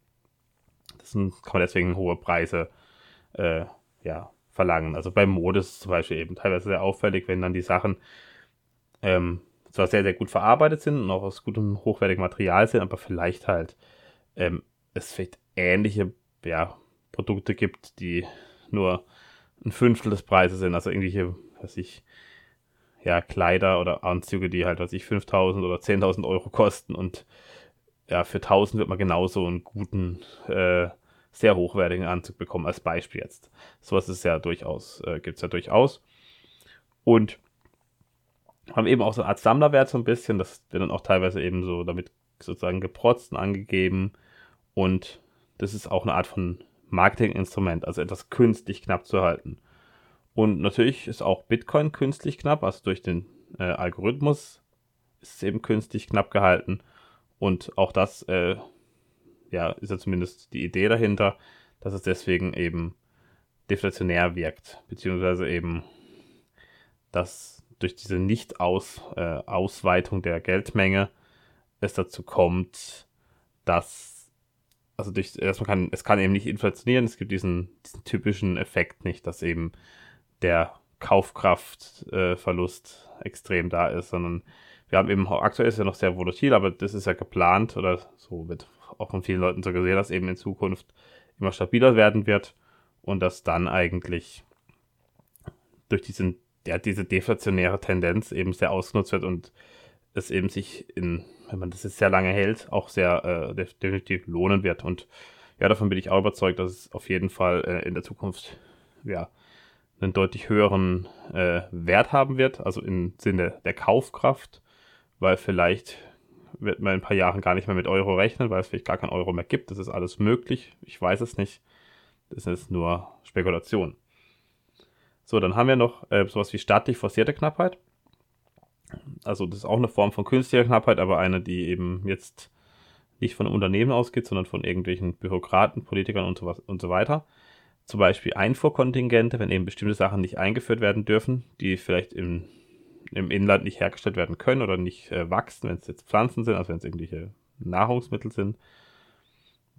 Das kann man deswegen hohe Preise äh, ja, verlangen. Also bei Mode ist es zum Beispiel eben teilweise sehr auffällig, wenn dann die Sachen ähm, zwar sehr, sehr gut verarbeitet sind und auch aus gutem, hochwertigem Material sind, aber vielleicht halt ähm, es vielleicht ähnliche ja, Produkte gibt, die nur ein Fünftel des Preises sind. Also irgendwelche, was ich, ja, Kleider oder Anzüge, die halt, was ich, 5000 oder 10.000 Euro kosten und ja, für 1000 wird man genauso einen guten, äh, sehr hochwertigen Anzug bekommen, als Beispiel jetzt. Sowas ist ja durchaus, äh, gibt es ja durchaus. Und haben eben auch so eine Art Sammlerwert so ein bisschen, das wird dann auch teilweise eben so damit sozusagen geprotzt und angegeben. Und das ist auch eine Art von Marketinginstrument, also etwas künstlich knapp zu halten. Und natürlich ist auch Bitcoin künstlich knapp, also durch den äh, Algorithmus ist es eben künstlich knapp gehalten. Und auch das, äh, ja, ist ja zumindest die Idee dahinter, dass es deswegen eben deflationär wirkt, beziehungsweise eben, dass durch diese Nicht-Ausweitung -Aus äh, der Geldmenge es dazu kommt, dass also durch, dass man kann, es kann eben nicht inflationieren, es gibt diesen, diesen typischen Effekt nicht, dass eben der Kaufkraftverlust äh, extrem da ist, sondern wir haben eben, aktuell ist ja noch sehr volatil, aber das ist ja geplant oder so wird auch von vielen Leuten so gesehen, dass eben in Zukunft immer stabiler werden wird und dass dann eigentlich durch diesen, ja, diese deflationäre Tendenz eben sehr ausgenutzt wird und es eben sich in, wenn man das jetzt sehr lange hält, auch sehr äh, definitiv lohnen wird. Und ja, davon bin ich auch überzeugt, dass es auf jeden Fall äh, in der Zukunft ja, einen deutlich höheren äh, Wert haben wird, also im Sinne der Kaufkraft, weil vielleicht wird man in ein paar Jahren gar nicht mehr mit Euro rechnen, weil es vielleicht gar kein Euro mehr gibt. Das ist alles möglich. Ich weiß es nicht. Das ist nur Spekulation. So, dann haben wir noch äh, sowas wie staatlich forcierte Knappheit. Also das ist auch eine Form von künstlicher Knappheit, aber eine, die eben jetzt nicht von einem Unternehmen ausgeht, sondern von irgendwelchen Bürokraten, Politikern und so, und so weiter. Zum Beispiel Einfuhrkontingente, wenn eben bestimmte Sachen nicht eingeführt werden dürfen, die vielleicht im, im Inland nicht hergestellt werden können oder nicht äh, wachsen, wenn es jetzt Pflanzen sind, also wenn es irgendwelche Nahrungsmittel sind.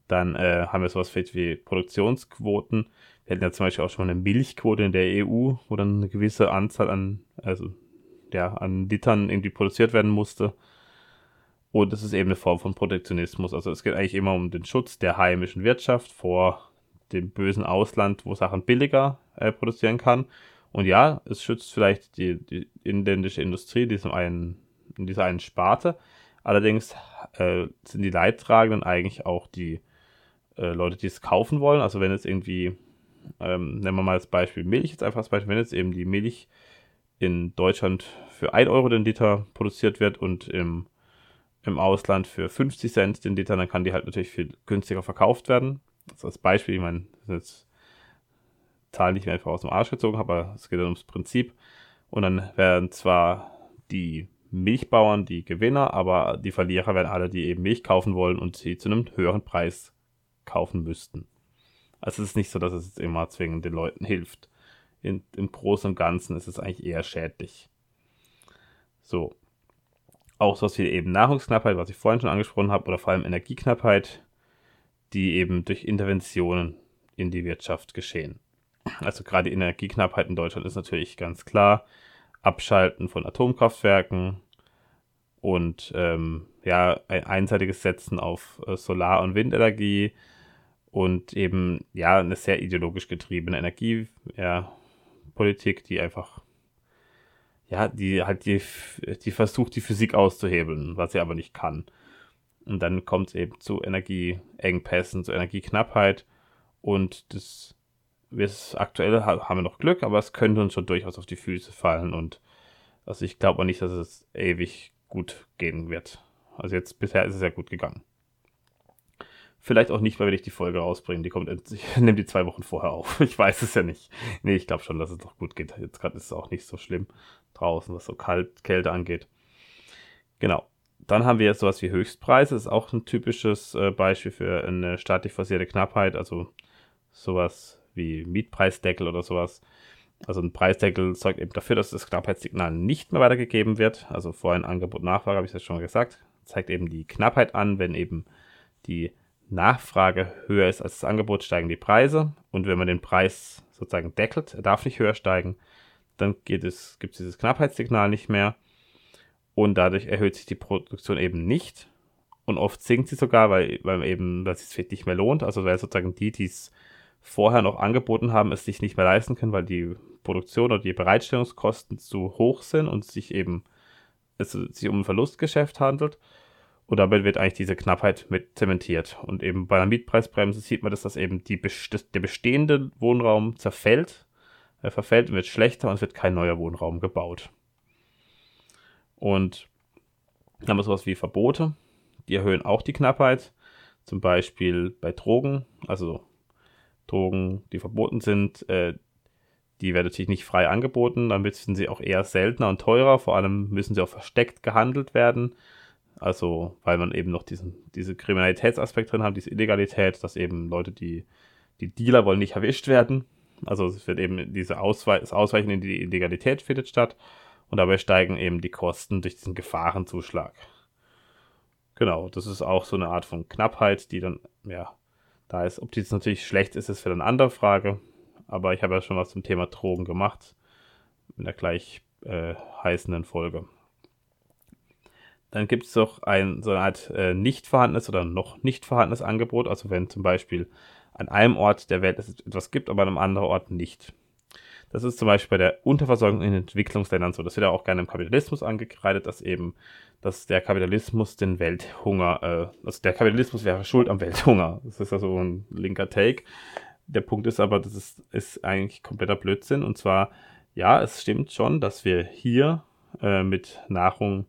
Dann äh, haben wir sowas wie Produktionsquoten. Wir hatten ja zum Beispiel auch schon eine Milchquote in der EU, wo dann eine gewisse Anzahl an, also ja, an Litern irgendwie produziert werden musste. Und es ist eben eine Form von Protektionismus. Also es geht eigentlich immer um den Schutz der heimischen Wirtschaft vor dem bösen Ausland, wo Sachen billiger äh, produzieren kann. Und ja, es schützt vielleicht die, die inländische Industrie diesem einen, in dieser einen Sparte. Allerdings äh, sind die Leidtragenden eigentlich auch die äh, Leute, die es kaufen wollen. Also wenn jetzt irgendwie, ähm, nehmen wir mal das Beispiel Milch, jetzt einfach das Beispiel, wenn jetzt eben die Milch in Deutschland für 1 Euro den Liter produziert wird und im, im Ausland für 50 Cent den Liter, dann kann die halt natürlich viel günstiger verkauft werden. Das als Beispiel, ich meine, das sind jetzt Zahlen, die ich mir einfach aus dem Arsch gezogen habe, aber es geht dann ums Prinzip. Und dann werden zwar die Milchbauern die Gewinner, aber die Verlierer werden alle, die eben Milch kaufen wollen und sie zu einem höheren Preis kaufen müssten. Also es ist nicht so, dass es jetzt immer zwingend den Leuten hilft. In, Im Großen und Ganzen ist es eigentlich eher schädlich. So. Auch sowas wie eben Nahrungsknappheit, was ich vorhin schon angesprochen habe, oder vor allem Energieknappheit, die eben durch Interventionen in die Wirtschaft geschehen. Also gerade Energieknappheit in Deutschland ist natürlich ganz klar. Abschalten von Atomkraftwerken und ähm, ja, ein einseitiges Setzen auf äh, Solar- und Windenergie und eben ja eine sehr ideologisch getriebene Energiepolitik, ja, die einfach ja, die halt die, die versucht, die Physik auszuhebeln, was sie aber nicht kann. Und dann kommt es eben zu Energieengpässen, zu Energieknappheit. Und das wir aktuell haben wir noch Glück, aber es könnte uns schon durchaus auf die Füße fallen. Und also ich glaube auch nicht, dass es ewig gut gehen wird. Also jetzt bisher ist es ja gut gegangen. Vielleicht auch nicht, weil wir nicht die Folge rausbringen. Die kommt endlich, <laughs> nimmt die zwei Wochen vorher auf. <laughs> Ich weiß es ja nicht. Nee, ich glaube schon, dass es doch gut geht. Jetzt gerade ist es auch nicht so schlimm draußen, was so kalt, Kälte angeht. Genau. Dann haben wir jetzt sowas wie Höchstpreise. Das ist auch ein typisches äh, Beispiel für eine staatlich forcierte Knappheit. Also sowas wie Mietpreisdeckel oder sowas. Also ein Preisdeckel sorgt eben dafür, dass das Knappheitssignal nicht mehr weitergegeben wird. Also vorhin Angebot, Nachfrage, habe ich das schon gesagt. Zeigt eben die Knappheit an, wenn eben die Nachfrage höher ist als das Angebot, steigen die Preise. Und wenn man den Preis sozusagen deckelt, er darf nicht höher steigen, dann gibt es dieses Knappheitssignal nicht mehr. Und dadurch erhöht sich die Produktion eben nicht. Und oft sinkt sie sogar, weil, weil eben, weil es sich nicht mehr lohnt. Also weil sozusagen die, die es vorher noch angeboten haben, es sich nicht mehr leisten können, weil die Produktion oder die Bereitstellungskosten zu hoch sind und sich eben es sich um ein Verlustgeschäft handelt. Und damit wird eigentlich diese Knappheit mit zementiert. Und eben bei einer Mietpreisbremse sieht man, dass das eben die, der bestehende Wohnraum zerfällt, er verfällt und wird schlechter und es wird kein neuer Wohnraum gebaut. Und dann haben wir sowas wie Verbote, die erhöhen auch die Knappheit. Zum Beispiel bei Drogen, also Drogen, die verboten sind, äh, die werden natürlich nicht frei angeboten, damit sind sie auch eher seltener und teurer. Vor allem müssen sie auch versteckt gehandelt werden. Also, weil man eben noch diesen, diese Kriminalitätsaspekt drin hat, diese Illegalität, dass eben Leute, die, die Dealer wollen nicht erwischt werden. Also es wird eben diese Ausweich, das Ausweichen in die Illegalität findet statt und dabei steigen eben die Kosten durch diesen Gefahrenzuschlag. Genau, das ist auch so eine Art von Knappheit, die dann, ja, da ist. Ob die jetzt natürlich schlecht ist, ist für eine andere Frage. Aber ich habe ja schon was zum Thema Drogen gemacht. In der gleich äh, heißenden Folge. Dann gibt es doch ein, so eine Art äh, nicht vorhandenes oder noch nicht vorhandenes Angebot. Also wenn zum Beispiel an einem Ort der Welt es etwas gibt, aber an einem anderen Ort nicht. Das ist zum Beispiel bei der Unterversorgung in Entwicklungsländern so. Das wird ja auch gerne im Kapitalismus angekreidet, dass eben, dass der Kapitalismus den Welthunger, äh, also der Kapitalismus wäre schuld am Welthunger. Das ist ja so ein linker Take. Der Punkt ist aber, das ist, ist eigentlich kompletter Blödsinn. Und zwar, ja, es stimmt schon, dass wir hier äh, mit Nahrung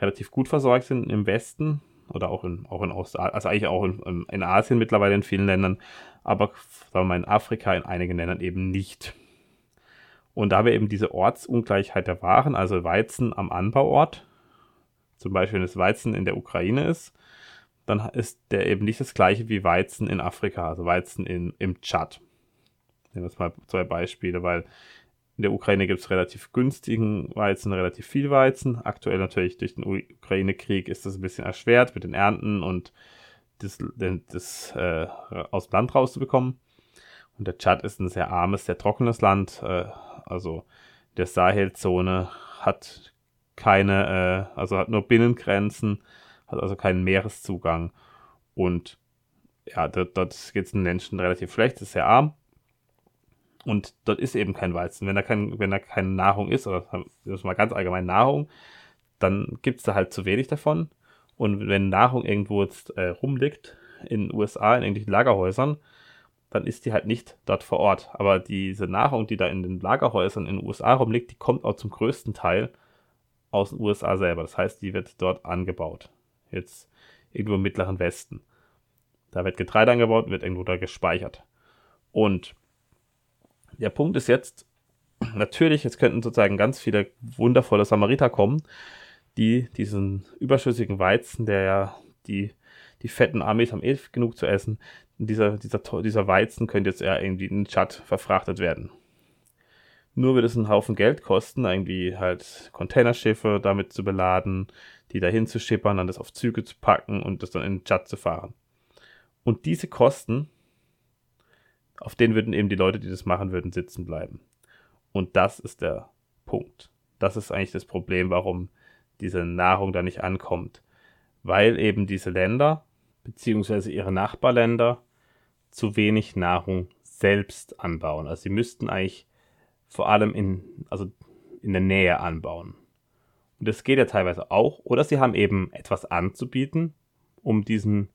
relativ gut versorgt sind im Westen oder auch in, auch in Ostasien, also eigentlich auch in, in Asien mittlerweile in vielen Ländern, aber sagen wir mal in Afrika in einigen Ländern eben nicht. Und da wir eben diese Ortsungleichheit der Waren, also Weizen am Anbauort, zum Beispiel wenn es Weizen in der Ukraine ist, dann ist der eben nicht das gleiche wie Weizen in Afrika, also Weizen in, im Tschad. Nehmen wir jetzt mal zwei Beispiele, weil in der Ukraine gibt es relativ günstigen Weizen, relativ viel Weizen. Aktuell natürlich durch den Ukraine-Krieg ist das ein bisschen erschwert mit den Ernten und das, das äh, aus dem Land rauszubekommen. Und der Tschad ist ein sehr armes, sehr trockenes Land. Äh, also der Sahelzone hat keine, äh, also hat nur Binnengrenzen, hat also keinen Meereszugang. Und ja, dort, dort geht es den Menschen relativ schlecht, ist sehr arm. Und dort ist eben kein Weizen. Wenn da, kein, wenn da keine Nahrung ist, oder das ist mal ganz allgemein Nahrung, dann gibt es da halt zu wenig davon. Und wenn Nahrung irgendwo jetzt äh, rumliegt, in den USA, in irgendwelchen Lagerhäusern, dann ist die halt nicht dort vor Ort. Aber diese Nahrung, die da in den Lagerhäusern in den USA rumliegt, die kommt auch zum größten Teil aus den USA selber. Das heißt, die wird dort angebaut. Jetzt irgendwo im Mittleren Westen. Da wird Getreide angebaut, wird irgendwo da gespeichert. Und der Punkt ist jetzt, natürlich, es könnten sozusagen ganz viele wundervolle Samariter kommen, die diesen überschüssigen Weizen, der ja die, die fetten Armees haben eh genug zu essen, dieser, dieser, dieser Weizen könnte jetzt eher irgendwie in den Chat verfrachtet werden. Nur wird es einen Haufen Geld kosten, irgendwie halt Containerschiffe damit zu beladen, die dahin zu schippern, dann das auf Züge zu packen und das dann in den Chat zu fahren. Und diese Kosten auf denen würden eben die Leute, die das machen würden, sitzen bleiben. Und das ist der Punkt. Das ist eigentlich das Problem, warum diese Nahrung da nicht ankommt. Weil eben diese Länder, beziehungsweise ihre Nachbarländer, zu wenig Nahrung selbst anbauen. Also sie müssten eigentlich vor allem in, also in der Nähe anbauen. Und das geht ja teilweise auch. Oder sie haben eben etwas anzubieten, um diesen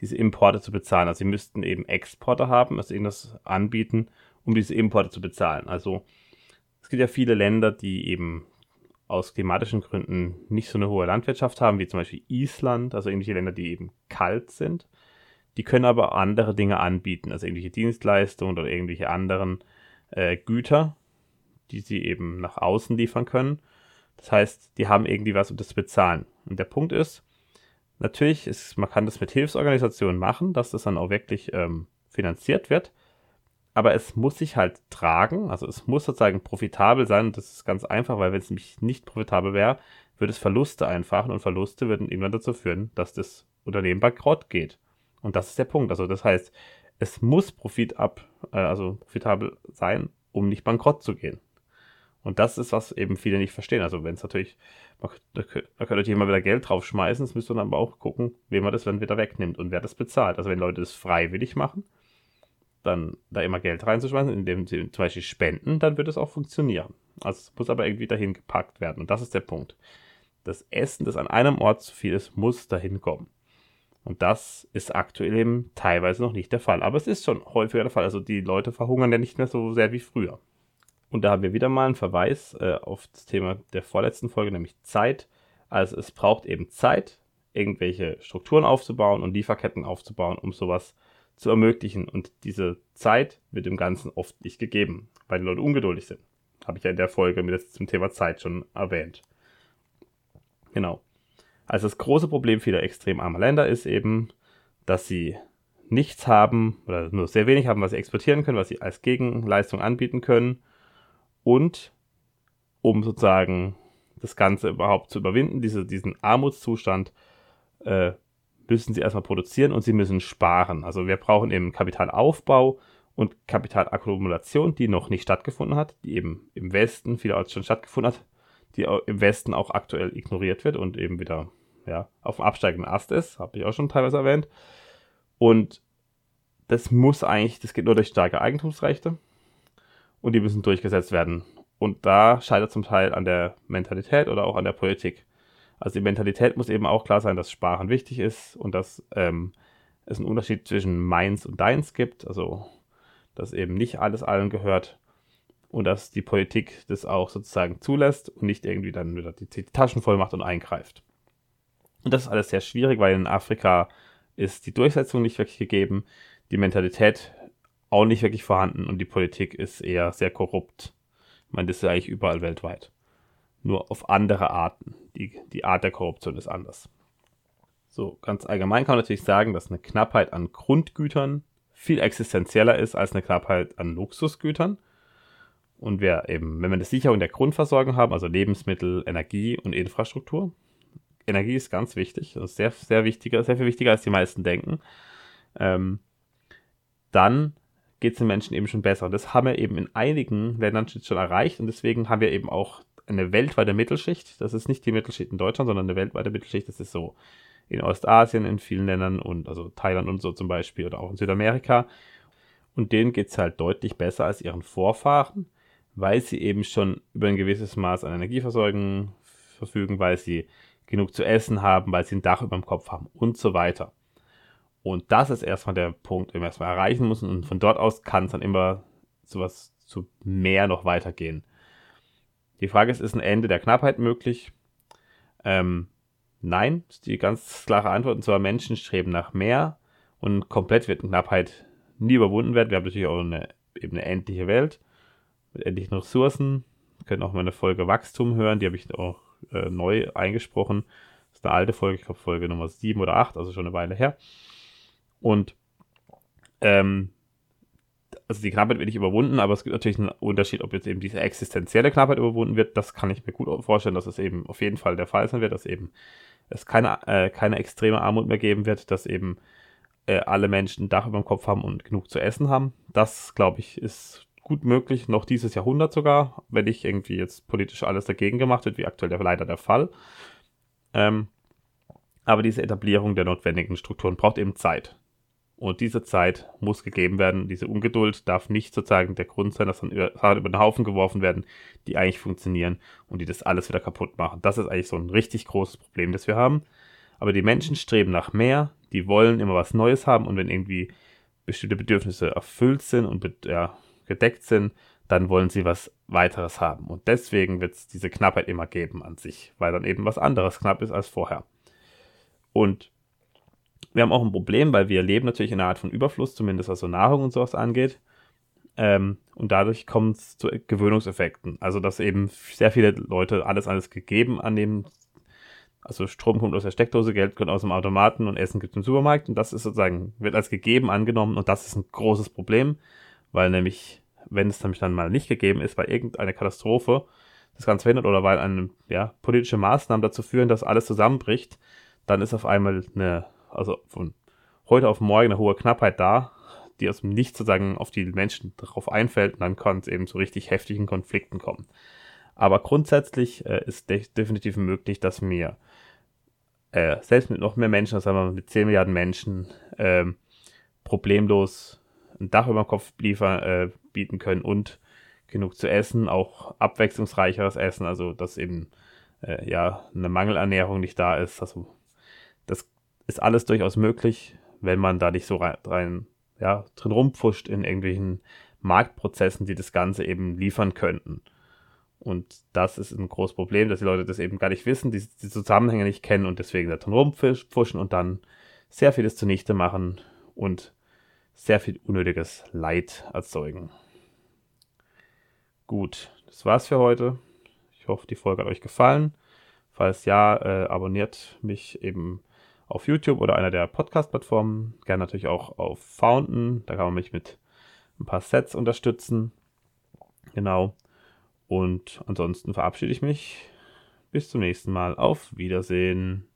diese Importe zu bezahlen. Also sie müssten eben Exporter haben, also ihnen das anbieten, um diese Importe zu bezahlen. Also es gibt ja viele Länder, die eben aus klimatischen Gründen nicht so eine hohe Landwirtschaft haben, wie zum Beispiel Island, also irgendwelche Länder, die eben kalt sind. Die können aber andere Dinge anbieten, also irgendwelche Dienstleistungen oder irgendwelche anderen äh, Güter, die sie eben nach außen liefern können. Das heißt, die haben irgendwie was, um das zu bezahlen. Und der Punkt ist, Natürlich ist, man kann das mit Hilfsorganisationen machen, dass das dann auch wirklich ähm, finanziert wird. Aber es muss sich halt tragen, also es muss sozusagen profitabel sein. Das ist ganz einfach, weil wenn es nämlich nicht profitabel wäre, würde es Verluste einfachen und Verluste würden irgendwann dazu führen, dass das Unternehmen bankrott geht. Und das ist der Punkt. Also das heißt, es muss Profit ab, äh, also profitabel sein, um nicht bankrott zu gehen. Und das ist, was eben viele nicht verstehen. Also wenn es natürlich, man, da könnt natürlich immer wieder Geld draufschmeißen, das müsste man aber auch gucken, wem man das dann wieder wegnimmt und wer das bezahlt. Also wenn Leute das freiwillig machen, dann da immer Geld reinzuschmeißen, indem sie zum Beispiel spenden, dann wird es auch funktionieren. Also es muss aber irgendwie dahin gepackt werden. Und das ist der Punkt. Das Essen, das an einem Ort zu viel ist, muss dahin kommen. Und das ist aktuell eben teilweise noch nicht der Fall. Aber es ist schon häufiger der Fall. Also die Leute verhungern ja nicht mehr so sehr wie früher. Und da haben wir wieder mal einen Verweis äh, auf das Thema der vorletzten Folge, nämlich Zeit. Also es braucht eben Zeit, irgendwelche Strukturen aufzubauen und Lieferketten aufzubauen, um sowas zu ermöglichen. Und diese Zeit wird im Ganzen oft nicht gegeben, weil die Leute ungeduldig sind. Habe ich ja in der Folge mit zum Thema Zeit schon erwähnt. Genau. Also das große Problem vieler extrem armer Länder ist eben, dass sie nichts haben oder nur sehr wenig haben, was sie exportieren können, was sie als Gegenleistung anbieten können und um sozusagen das Ganze überhaupt zu überwinden, diese, diesen Armutszustand, äh, müssen sie erstmal produzieren und sie müssen sparen. Also wir brauchen eben Kapitalaufbau und Kapitalakkumulation, die noch nicht stattgefunden hat, die eben im Westen vielerorts schon stattgefunden hat, die im Westen auch aktuell ignoriert wird und eben wieder ja, auf dem absteigenden Ast ist, habe ich auch schon teilweise erwähnt. Und das muss eigentlich, das geht nur durch starke Eigentumsrechte und die müssen durchgesetzt werden. Und da scheitert zum Teil an der Mentalität oder auch an der Politik. Also die Mentalität muss eben auch klar sein, dass Sparen wichtig ist und dass ähm, es einen Unterschied zwischen meins und deins gibt. Also dass eben nicht alles allen gehört und dass die Politik das auch sozusagen zulässt und nicht irgendwie dann wieder die, die Taschen voll macht und eingreift. Und das ist alles sehr schwierig, weil in Afrika ist die Durchsetzung nicht wirklich gegeben, die Mentalität auch nicht wirklich vorhanden und die Politik ist eher sehr korrupt. Ich meine, das ist eigentlich überall weltweit. Nur auf andere Arten. Die, die Art der Korruption ist anders. So, ganz allgemein kann man natürlich sagen, dass eine Knappheit an Grundgütern viel existenzieller ist als eine Knappheit an Luxusgütern. Und wir eben, wenn wir eine Sicherung der Grundversorgung haben, also Lebensmittel, Energie und Infrastruktur, Energie ist ganz wichtig, ist sehr, sehr wichtiger, sehr viel wichtiger, als die meisten denken, ähm, dann geht es den Menschen eben schon besser. Und das haben wir eben in einigen Ländern schon erreicht und deswegen haben wir eben auch eine weltweite Mittelschicht. Das ist nicht die Mittelschicht in Deutschland, sondern eine weltweite Mittelschicht. Das ist so in Ostasien, in vielen Ländern und also Thailand und so zum Beispiel oder auch in Südamerika. Und denen geht es halt deutlich besser als ihren Vorfahren, weil sie eben schon über ein gewisses Maß an Energieversorgung verfügen, weil sie genug zu essen haben, weil sie ein Dach über dem Kopf haben und so weiter. Und das ist erstmal der Punkt, den wir erstmal erreichen müssen. Und von dort aus kann es dann immer sowas zu mehr noch weitergehen. Die Frage ist, ist ein Ende der Knappheit möglich? Ähm, nein, ist die ganz klare Antwort. Und zwar Menschen streben nach mehr und komplett wird Knappheit nie überwunden werden. Wir haben natürlich auch eine, eben eine endliche Welt mit endlichen Ressourcen. Wir können auch mal eine Folge Wachstum hören, die habe ich auch äh, neu eingesprochen. Das ist eine alte Folge, ich glaube Folge Nummer 7 oder 8, also schon eine Weile her. Und ähm, also die Knappheit wird nicht überwunden, aber es gibt natürlich einen Unterschied, ob jetzt eben diese existenzielle Knappheit überwunden wird. Das kann ich mir gut vorstellen, dass es eben auf jeden Fall der Fall sein wird, dass eben es keine, äh, keine extreme Armut mehr geben wird, dass eben äh, alle Menschen ein Dach über dem Kopf haben und genug zu essen haben. Das, glaube ich, ist gut möglich, noch dieses Jahrhundert sogar, wenn nicht irgendwie jetzt politisch alles dagegen gemacht wird, wie aktuell der, leider der Fall. Ähm, aber diese Etablierung der notwendigen Strukturen braucht eben Zeit. Und diese Zeit muss gegeben werden. Diese Ungeduld darf nicht sozusagen der Grund sein, dass dann Sachen über den Haufen geworfen werden, die eigentlich funktionieren und die das alles wieder kaputt machen. Das ist eigentlich so ein richtig großes Problem, das wir haben. Aber die Menschen streben nach mehr, die wollen immer was Neues haben und wenn irgendwie bestimmte Bedürfnisse erfüllt sind und ja, gedeckt sind, dann wollen sie was weiteres haben. Und deswegen wird es diese Knappheit immer geben an sich, weil dann eben was anderes knapp ist als vorher. Und wir haben auch ein Problem, weil wir leben natürlich in einer Art von Überfluss, zumindest was so Nahrung und sowas angeht. Ähm, und dadurch kommt es zu Gewöhnungseffekten. Also, dass eben sehr viele Leute alles, alles gegeben annehmen. Also, Strom kommt aus der Steckdose, Geld kommt aus dem Automaten und Essen gibt es im Supermarkt. Und das ist sozusagen, wird als gegeben angenommen. Und das ist ein großes Problem, weil nämlich, wenn es nämlich dann mal nicht gegeben ist, weil irgendeine Katastrophe das Ganze verhindert oder weil eine ja, politische Maßnahmen dazu führen, dass alles zusammenbricht, dann ist auf einmal eine also von heute auf morgen eine hohe Knappheit da, die aus dem Nichts sozusagen auf die Menschen darauf einfällt und dann kann es eben zu richtig heftigen Konflikten kommen. Aber grundsätzlich äh, ist de definitiv möglich, dass wir äh, selbst mit noch mehr Menschen, also sagen wir mit 10 Milliarden Menschen, äh, problemlos ein Dach über dem Kopf liefern, äh, bieten können und genug zu essen, auch abwechslungsreicheres Essen, also dass eben äh, ja eine Mangelernährung nicht da ist. Also das ist alles durchaus möglich, wenn man da nicht so rein, rein ja, drin rumpfuscht in irgendwelchen Marktprozessen, die das Ganze eben liefern könnten. Und das ist ein großes Problem, dass die Leute das eben gar nicht wissen, die, die Zusammenhänge nicht kennen und deswegen da drin rumpfuschen und dann sehr vieles zunichte machen und sehr viel unnötiges Leid erzeugen. Gut, das war's für heute. Ich hoffe, die Folge hat euch gefallen. Falls ja, äh, abonniert mich eben auf YouTube oder einer der Podcast-Plattformen. Gerne natürlich auch auf Fountain. Da kann man mich mit ein paar Sets unterstützen. Genau. Und ansonsten verabschiede ich mich. Bis zum nächsten Mal. Auf Wiedersehen.